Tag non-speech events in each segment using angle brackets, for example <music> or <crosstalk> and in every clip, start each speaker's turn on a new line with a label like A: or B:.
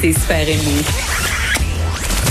A: C'est super aimé.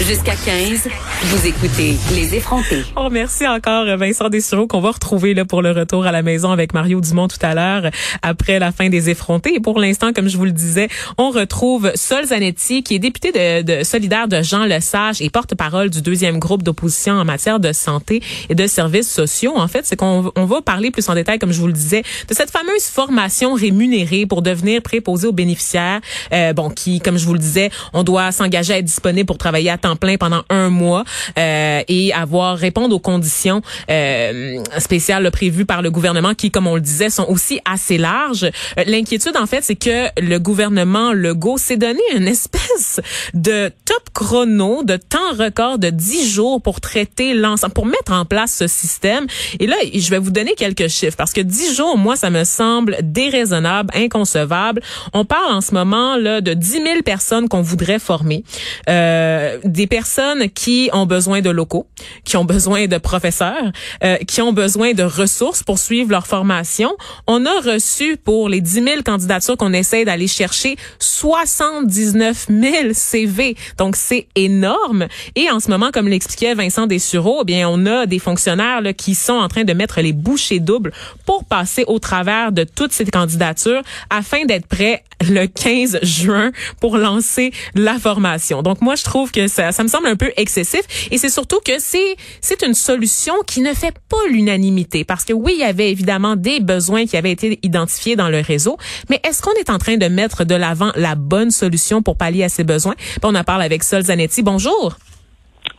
A: Jusqu'à 15, vous écoutez Les effrontés.
B: Oh, merci encore Vincent Dessureau qu'on va retrouver là pour le retour à la maison avec Mario Dumont tout à l'heure après la fin des effrontés. Et pour l'instant, comme je vous le disais, on retrouve Sol Zanetti qui est député de, de solidaire de Jean Lesage et porte-parole du deuxième groupe d'opposition en matière de santé et de services sociaux. En fait, c'est qu'on on va parler plus en détail, comme je vous le disais, de cette fameuse formation rémunérée pour devenir préposé aux bénéficiaires. Euh, bon, qui, comme je vous le disais, on doit s'engager à être disponible pour travailler à temps plein pendant un mois euh, et avoir répondre aux conditions euh, spéciales prévues par le gouvernement qui, comme on le disait, sont aussi assez larges. Euh, l'inquiétude, en fait, c'est que le gouvernement Legault s'est donné une espèce de top chrono, de temps record de 10 jours pour traiter l'ensemble, pour mettre en place ce système. Et là, je vais vous donner quelques chiffres parce que 10 jours, moi, ça me semble déraisonnable, inconcevable. On parle en ce moment là de 10 000 personnes qu'on voudrait former, euh, des personnes qui ont besoin de locaux, qui ont besoin de professeurs, euh, qui ont besoin de ressources pour suivre leur formation. On a reçu pour les 10 000 candidatures qu'on essaie d'aller chercher 79 000 CV. Donc, c'est énorme. Et en ce moment, comme l'expliquait Vincent Dessureau, eh bien, on a des fonctionnaires là, qui sont en train de mettre les bouchées doubles pour passer au travers de toutes ces candidatures afin d'être prêts le 15 juin pour lancer la formation. Donc, moi, je trouve que ça, ça me semble un peu excessif. Et c'est surtout que c'est, c'est une solution qui ne fait pas l'unanimité. Parce que oui, il y avait évidemment des besoins qui avaient été identifiés dans le réseau. Mais est-ce qu'on est en train de mettre de l'avant la bonne solution pour pallier à ces besoins? on en parle avec Sol Zanetti. Bonjour.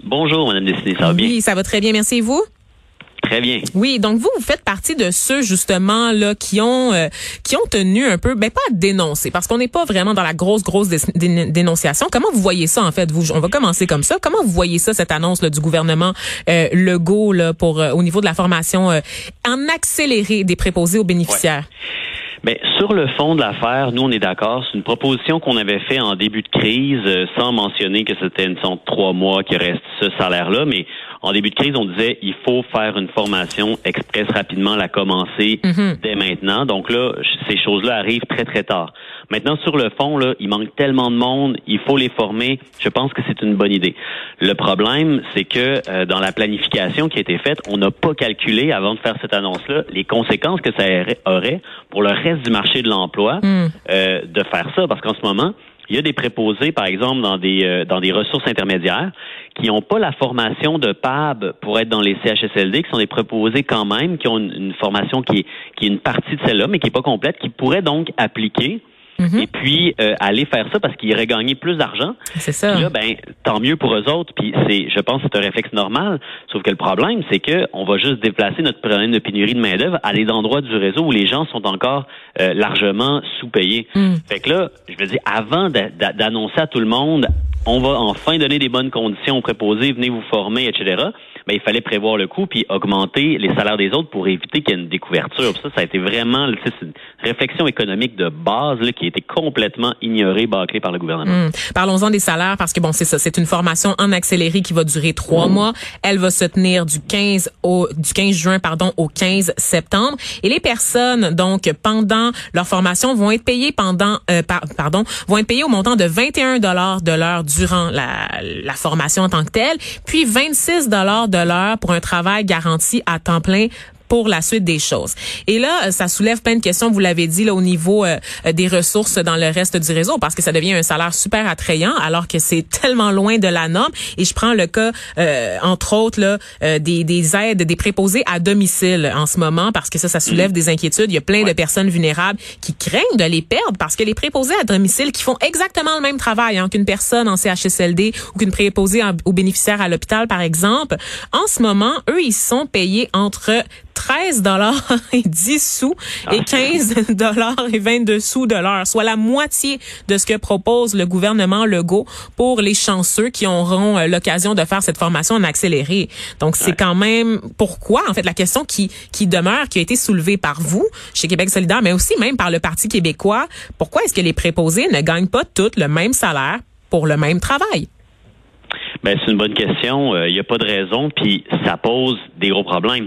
C: Bonjour, Madame Destiné. Ça va bien?
B: Oui, ça va très bien. Merci. Et vous?
C: Très bien.
B: Oui, donc vous, vous faites partie de ceux justement là qui ont euh, qui ont tenu un peu, ben pas à dénoncer, parce qu'on n'est pas vraiment dans la grosse grosse dénonciation. Comment vous voyez ça en fait Vous, on va commencer comme ça. Comment vous voyez ça cette annonce là, du gouvernement euh, Legault là, pour euh, au niveau de la formation euh, en accéléré des préposés aux bénéficiaires?
C: Mais sur le fond de l'affaire, nous, on est d'accord. C'est une proposition qu'on avait fait en début de crise, sans mentionner que c'était une sorte de trois mois qui reste ce salaire-là, mais en début de crise, on disait il faut faire une formation express rapidement, la commencer mhm. dès maintenant. Donc là, ces choses-là arrivent très très tard. Maintenant, sur le fond, là, il manque tellement de monde, il faut les former. Je pense que c'est une bonne idée. Le problème, c'est que euh, dans la planification qui a été faite, on n'a pas calculé avant de faire cette annonce-là les conséquences que ça aurait pour le reste du marché de l'emploi mm. euh, de faire ça, parce qu'en ce moment, il y a des préposés, par exemple, dans des euh, dans des ressources intermédiaires, qui n'ont pas la formation de PAB pour être dans les CHSLD, qui sont des préposés quand même, qui ont une, formation qui est, qui est une partie de celle-là, mais qui n'est pas complète, qui pourraient donc appliquer Mhm. et puis euh, aller faire ça parce qu'ils auraient gagné plus d'argent.
B: C'est ça.
C: là, ben tant mieux pour eux autres. Puis c'est, je pense, que c'est un réflexe normal. Sauf que le problème, c'est que on va juste déplacer notre problème de pénurie de main d'œuvre à des endroits du réseau où les gens sont encore euh, largement sous-payés. Mm. Fait que là, je veux dire, avant d'annoncer à tout le monde, on va enfin donner des bonnes conditions aux préposés, venez vous former, etc ben, il fallait prévoir le coût puis augmenter les salaires des autres pour éviter qu'il y ait une découverture. ça, ça a été vraiment une réflexion économique de base là, qui a été complètement ignorée, bâclée par le gouvernement.
B: Hmm. Parlons-en des salaires parce que bon, c'est ça, c'est une formation en accéléré qui va durer trois mois. Elle va se tenir du 15 au du 15 juin pardon au 15 septembre et les personnes donc pendant leur formation vont être payées pendant euh, pardon vont être payées au montant de 21 dollars de l'heure durant la, la formation en tant que telle, puis 26 dollars de pour un travail garanti à temps plein pour la suite des choses. Et là, ça soulève plein de questions, vous l'avez dit, là, au niveau euh, des ressources dans le reste du réseau, parce que ça devient un salaire super attrayant, alors que c'est <laughs> tellement loin de la norme. Et je prends le cas, euh, entre autres, là, euh, des, des aides, des préposés à domicile en ce moment, parce que ça, ça soulève des inquiétudes. Il y a plein de personnes vulnérables qui craignent de les perdre, parce que les préposés à domicile qui font exactement le même travail hein, qu'une personne en CHSLD ou qu'une préposée aux bénéficiaires à l'hôpital, par exemple, en ce moment, eux, ils sont payés entre 13 <laughs> <laughs> dollars et 10 sous et 15 dollars et 22 sous de l'heure, soit la moitié de ce que propose le gouvernement Legault pour les chanceux qui auront euh, l'occasion de faire cette formation en accéléré. Donc c'est quand même pourquoi en fait la question qui qui demeure qui a été soulevée par vous chez Québec solidaire mais aussi même par le Parti québécois, pourquoi est-ce que les préposés ne gagnent pas tous le même salaire pour le même travail?
C: Ben, c'est une bonne question. Il n'y a pas de raison, puis ça pose des gros problèmes.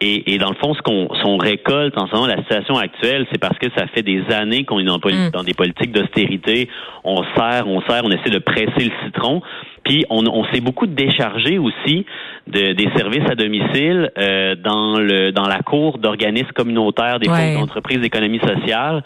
C: Et, et dans le fond, ce qu'on récolte en ce moment, la situation actuelle, c'est parce que ça fait des années qu'on est dans, mm. dans des politiques d'austérité. On sert, on sert, on essaie de presser le citron. Puis on, on s'est beaucoup déchargé aussi de, des services à domicile euh, dans le dans la cour d'organismes communautaires des fonds d'entreprise d'économie sociale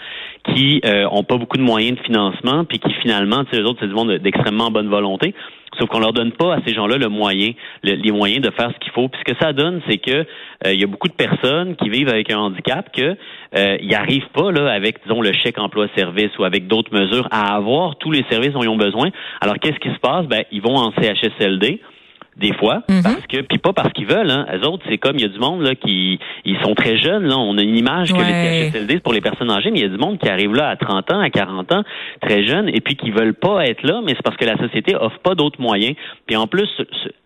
C: qui euh, ont pas beaucoup de moyens de financement puis qui finalement, tu sais, les autres c'est du monde d'extrêmement bonne volonté, Sauf qu'on leur donne pas à ces gens-là le moyen, les moyens de faire ce qu'il faut. Puis ce que ça donne, c'est que euh, il y a beaucoup de personnes qui vivent avec un handicap que euh, ils arrivent pas là avec disons le chèque emploi-service ou avec d'autres mesures à avoir tous les services dont ils ont besoin. Alors qu'est-ce qui se passe? Ben ils vont en CHSLD des fois, mhm. parce que puis pas parce qu'ils veulent. Hein. Les autres, c'est comme il y a du monde là qui ils sont très jeunes. Là, on a une image que les CHSLD c'est pour les personnes âgées, mais il y a du monde qui arrive là à 30 ans, à 40 ans, très jeunes, et puis qui veulent pas être là, mais c'est parce que la société offre pas d'autres moyens. Puis en plus,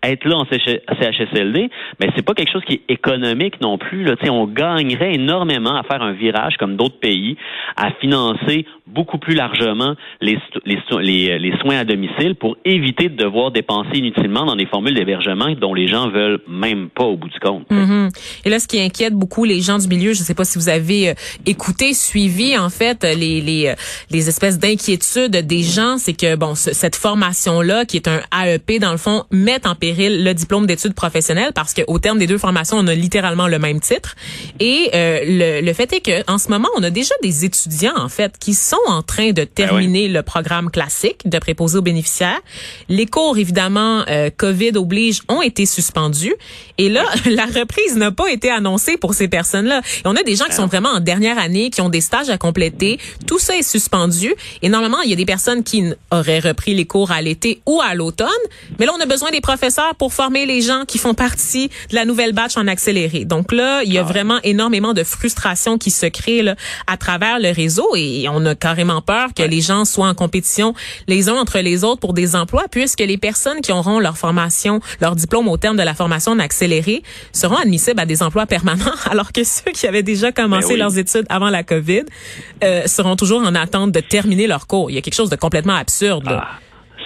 C: être là en CHSLD, mais c'est pas quelque chose qui est économique non plus. Là, on gagnerait énormément à faire un virage comme d'autres pays, à financer beaucoup plus largement les, les, les soins à domicile pour éviter de devoir dépenser inutilement dans des formules d'hébergement dont les gens veulent même pas au bout du compte.
B: Mm-hmm. Et là, ce qui inquiète beaucoup les gens du milieu, je ne sais pas si vous avez euh, écouté, suivi en fait les les, euh, les espèces d'inquiétudes des gens, c'est que bon cette formation là qui est un AEP dans le fond met en péril le diplôme d'études professionnelles parce qu'au terme des deux formations, on a littéralement le même titre. Et euh, le, le fait est que en ce moment, on a déjà des étudiants en fait qui sont en train de ben terminer le programme classique de préposé aux bénéficiaires. Les cours évidemment Covid au oblige ont été suspendus. Et là, <laughs> la reprise n'a pas été annoncée pour ces personnes-là. Et on a des gens qui sont vraiment en dernière année, qui ont des stages à compléter. Tout ça est suspendu. Et normalement, il y a des personnes qui auraient repris les cours à l'été ou à l'automne. Mais là, on a besoin des professeurs pour former les gens qui font partie de la nouvelle batch en accéléré. Donc là, il y a ah vraiment énormément de frustration qui se crée là, à travers le réseau et on a carrément peur que les gens soient en compétition les uns entre les autres pour des emplois puisque les personnes qui auront leur formation leur diplôme au terme de la formation en accéléré seront admissibles à des emplois permanents, <laughs> alors que ceux qui avaient déjà commencé ben leurs études avant la COVID euh, seront toujours en attente de terminer leur cours. Il y a quelque chose de complètement absurde. Ah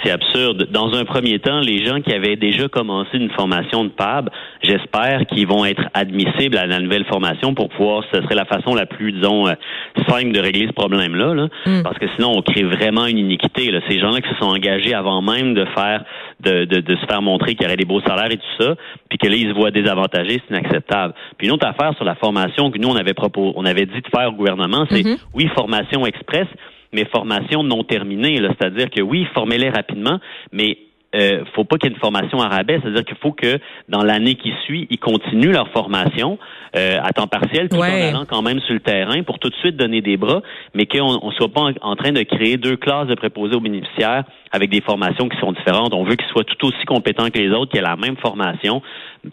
C: c'est absurde. Dans un premier temps, les gens qui avaient déjà commencé une formation de PAB, j'espère qu'ils vont être admissibles à la nouvelle formation pour pouvoir, ce serait la façon la plus, disons, euh, simple de régler ce problème-là, là, mm. parce que sinon on crée vraiment une iniquité. Là. Ces gens-là qui se sont engagés avant même de faire, de, de, de se faire montrer qu'il y aurait des beaux salaires et tout ça, puis que là ils se voient désavantagés, c'est inacceptable. Puis une autre affaire sur la formation que nous on avait proposé, on avait dit de faire au gouvernement, c'est mm-hmm. oui formation express, mais formation non terminée. C'est-à-dire que oui, formez-les rapidement, mais euh, faut pas qu'il y ait une formation à rabais, c'est-à-dire qu'il faut que dans l'année qui suit, ils continuent leur formation euh, à temps partiel, tout en allant quand même sur le terrain pour tout de suite donner des bras, mais qu'on ne soit pas en, train de créer deux classes de préposés aux bénéficiaires avec des formations qui sont différentes. On veut qu'ils soient tout aussi compétents que les autres, qu'ils aient la même formation,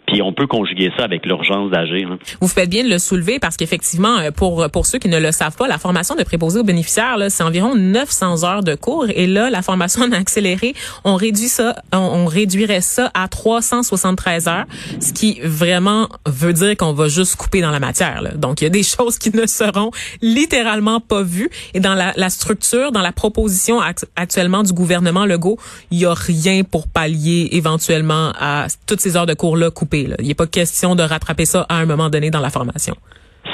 C: puis on peut conjuguer ça avec l'urgence d'agir. Hein.
B: Vous faites bien de le soulever parce qu'effectivement, euh, pour pour ceux qui ne le savent pas, la formation de préposé aux bénéficiaires, c'est environ 900 heures de cours, et là, la formation <laughs> en accéléré, on réduit ça, on, réduirait ça à 373 heures, ce qui vraiment veut dire qu'on va juste couper dans la matière. Là. Donc, il y a des <laughs> choses qui ne seront littéralement pas vues, et dans la, la structure, dans la proposition actuellement du gouvernement le Legault, il y a rien pour pallier éventuellement à toutes ces heures de cours-là coupées. Il n'y a pas question de rattraper ça à un moment donné dans la formation.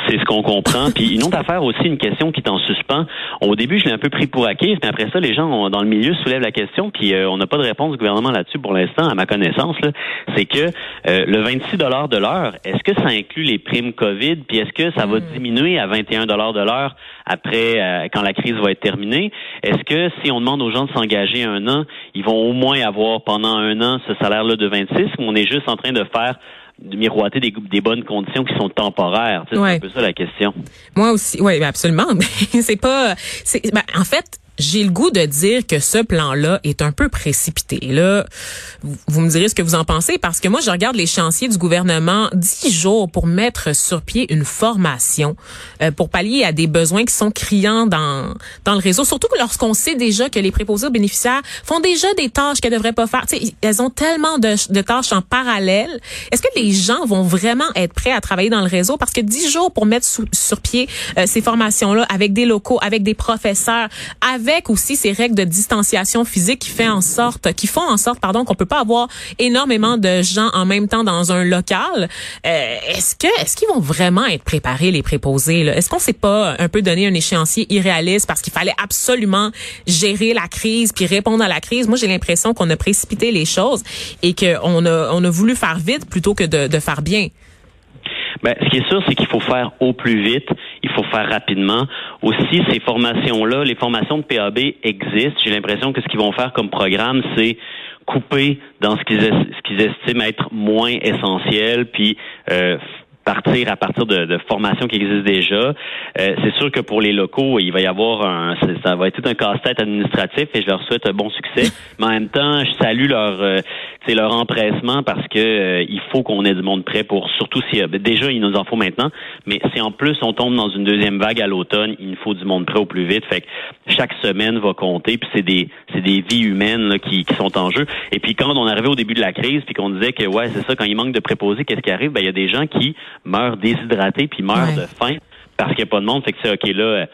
C: C'est ce qu'on comprend. <laughs> Puis une autre affaire aussi, une question qui est en suspens. Au début, je l'ai un peu pris pour acquis, mais après ça, les gens dans le milieu soulèvent la question, puis euh, on n'a pas de réponse du gouvernement là-dessus pour l'instant, à ma connaissance. C'est que euh, le 26 dollars de l'heure, est-ce que ça inclut les primes COVID, puis est-ce que ça va hmm. diminuer à 21 dollars de l'heure après, euh, quand la crise va être terminée? Est-ce que si on demande aux gens de s'engager un an, ils vont au moins avoir pendant un an ce salaire-là de 26, ou on est juste en train de faire de miroiter des, des bonnes conditions qui sont temporaires. C'est un peu ça la question.
B: Moi aussi, oui, absolument. <laughs> c'est pas, c'est, ben, en fait, j'ai le goût de dire que ce plan-là est un peu précipité. Là, vous me direz ce que vous en pensez parce que moi, je regarde les chantiers du gouvernement dix jours pour mettre sur pied une formation euh, pour pallier à des besoins qui sont criants dans dans le réseau. Surtout lorsqu'on sait déjà que les préposés aux bénéficiaires font déjà des tâches qu'elles devraient pas faire. sais, elles ont tellement de, tâches en parallèle. Est-ce que les gens vont vraiment être prêts à travailler dans le réseau? Parce que dix jours pour mettre sur pied euh, ces formations-là avec des locaux, avec des professeurs, avec aussi ces règles de distanciation physique qui fait en sorte, qui font en sorte, pardon, qu'on peut pas avoir énormément de gens en même temps dans un local. Euh, est-ce que, est-ce qu'ils vont vraiment être préparés les préposés Est-ce qu'on s'est pas un peu donné un échéancier irréaliste parce qu'il fallait absolument gérer la crise puis répondre à la crise? Moi, j'ai l'impression qu'on a précipité les choses et qu'on a, on a voulu faire vite plutôt que de, de faire bien.
C: Ben, ce qui est sûr, c'est qu'il faut faire au plus vite, il faut faire rapidement. Aussi, ces formations-là, les formations de PAB existent. J'ai l'impression que ce qu'ils vont faire comme programme, c'est couper dans ce qu'ils ce qu'ils estiment être moins essentiel, puis euh, partir à partir de, de formations qui existent déjà. Euh, c'est sûr que pour les locaux, il va y avoir un, ça va être tout un casse-tête administratif et je leur souhaite un bon succès. <laughs> Mais en même temps, je salue leur, euh, leur empressement parce que euh, il faut qu'on ait du monde prêt pour, surtout si déjà il nous en faut maintenant, mais si en plus on tombe dans une deuxième vague à l'automne, il nous faut du monde prêt au plus vite. Fait que chaque semaine va compter, puis c'est des, c'est des vies humaines là, qui, qui sont en jeu. Et puis quand on arrivait au début de la crise, puis qu'on disait que ouais c'est ça, quand il manque de préposés, qu'est-ce qui arrive? Ben il y a des gens qui meurent déshydratés puis meurent de faim parce qu'il n'y a pas de monde. Fait que c'est OK, là,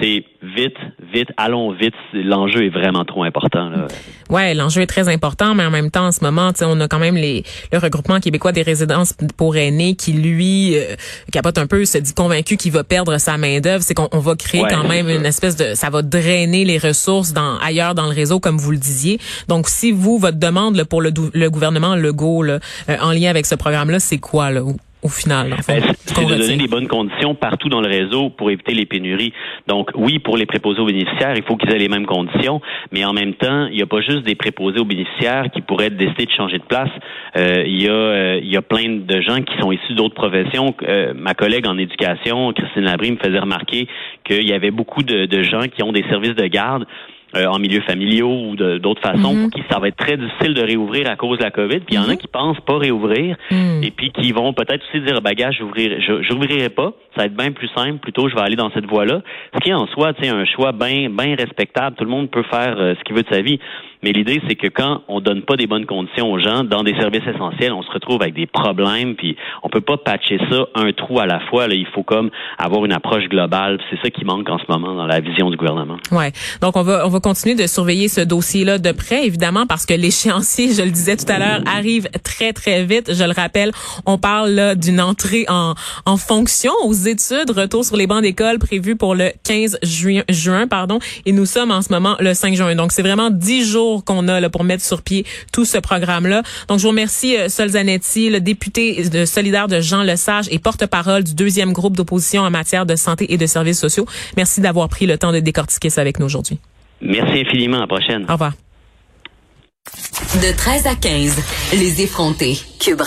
C: c'est vite, vite, allons vite. L'enjeu est vraiment trop important. Là.
B: Ouais, l'enjeu est très important, mais en même temps, en ce moment, on a quand même les, le regroupement québécois des résidences pour aînés qui, lui, euh, capote un peu, se dit convaincu qu'il va perdre sa main d'œuvre. C'est qu'on va créer quand même une espèce de, ça va drainer les ressources dans ailleurs dans le réseau, comme vous le disiez. Donc, si vous, votre demande là, pour le, le gouvernement Legault là, euh, en lien avec ce programme-là, c'est quoi là? Au final.
C: En ben, c'est de donner les bonnes conditions partout dans le réseau pour éviter les pénuries. Donc oui, pour les préposés aux bénéficiaires, il faut qu'ils aient les mêmes conditions, mais en même temps, il n'y a pas juste des préposés aux bénéficiaires qui pourraient décider de changer de place. Euh, il, y a, euh, il y a plein de gens qui sont issus d'autres professions. Euh, ma collègue en éducation, Christine Labrie, me faisait remarquer qu'il y avait beaucoup de, de gens qui ont des services de garde euh, en milieu familiaux ou d'autres façons, mhm. qui ça va être très difficile de réouvrir à cause de la COVID. Puis il y en a mhm. qui pensent pas réouvrir mhm. et puis qui vont peut-être aussi dire bagage, j'ouvrirai, j'ouvrirai pas. Ça va être bien plus simple. Plutôt, je vais aller dans cette voie-là. Ce qui en soi, c'est un choix bien, bien respectable. Tout le monde peut faire euh, ce qu'il veut de sa vie. Mais l'idée, c'est que quand on donne pas des bonnes conditions aux gens dans des services essentiels, on se retrouve avec des problèmes, puis on peut pas patcher ça un trou à la fois. Là, il faut comme avoir une approche globale. C'est ça qui manque en ce moment dans la vision du gouvernement.
B: Ouais. Donc on va on va continuer de surveiller ce dossier-là de près, évidemment, parce que l'échéancier, je le disais tout à l'heure, arrive très très vite. Je le rappelle, on parle d'une entrée en en fonction aux études, retour sur les bancs d'école prévu pour le 15 juin, juin pardon, et nous sommes en ce moment le 5 juin. Donc c'est vraiment dix jours qu'on a là, pour mettre sur pied tout ce programme-là. Donc, je vous remercie, euh, Sol Zanetti, le député de solidaire de Jean Lesage et porte-parole du deuxième groupe d'opposition en matière de santé et de services sociaux. Merci d'avoir pris le temps de décortiquer ça avec nous aujourd'hui.
C: Merci infiniment. À la prochaine.
B: Au revoir.
A: De 13 à 15, les effrontés. Cube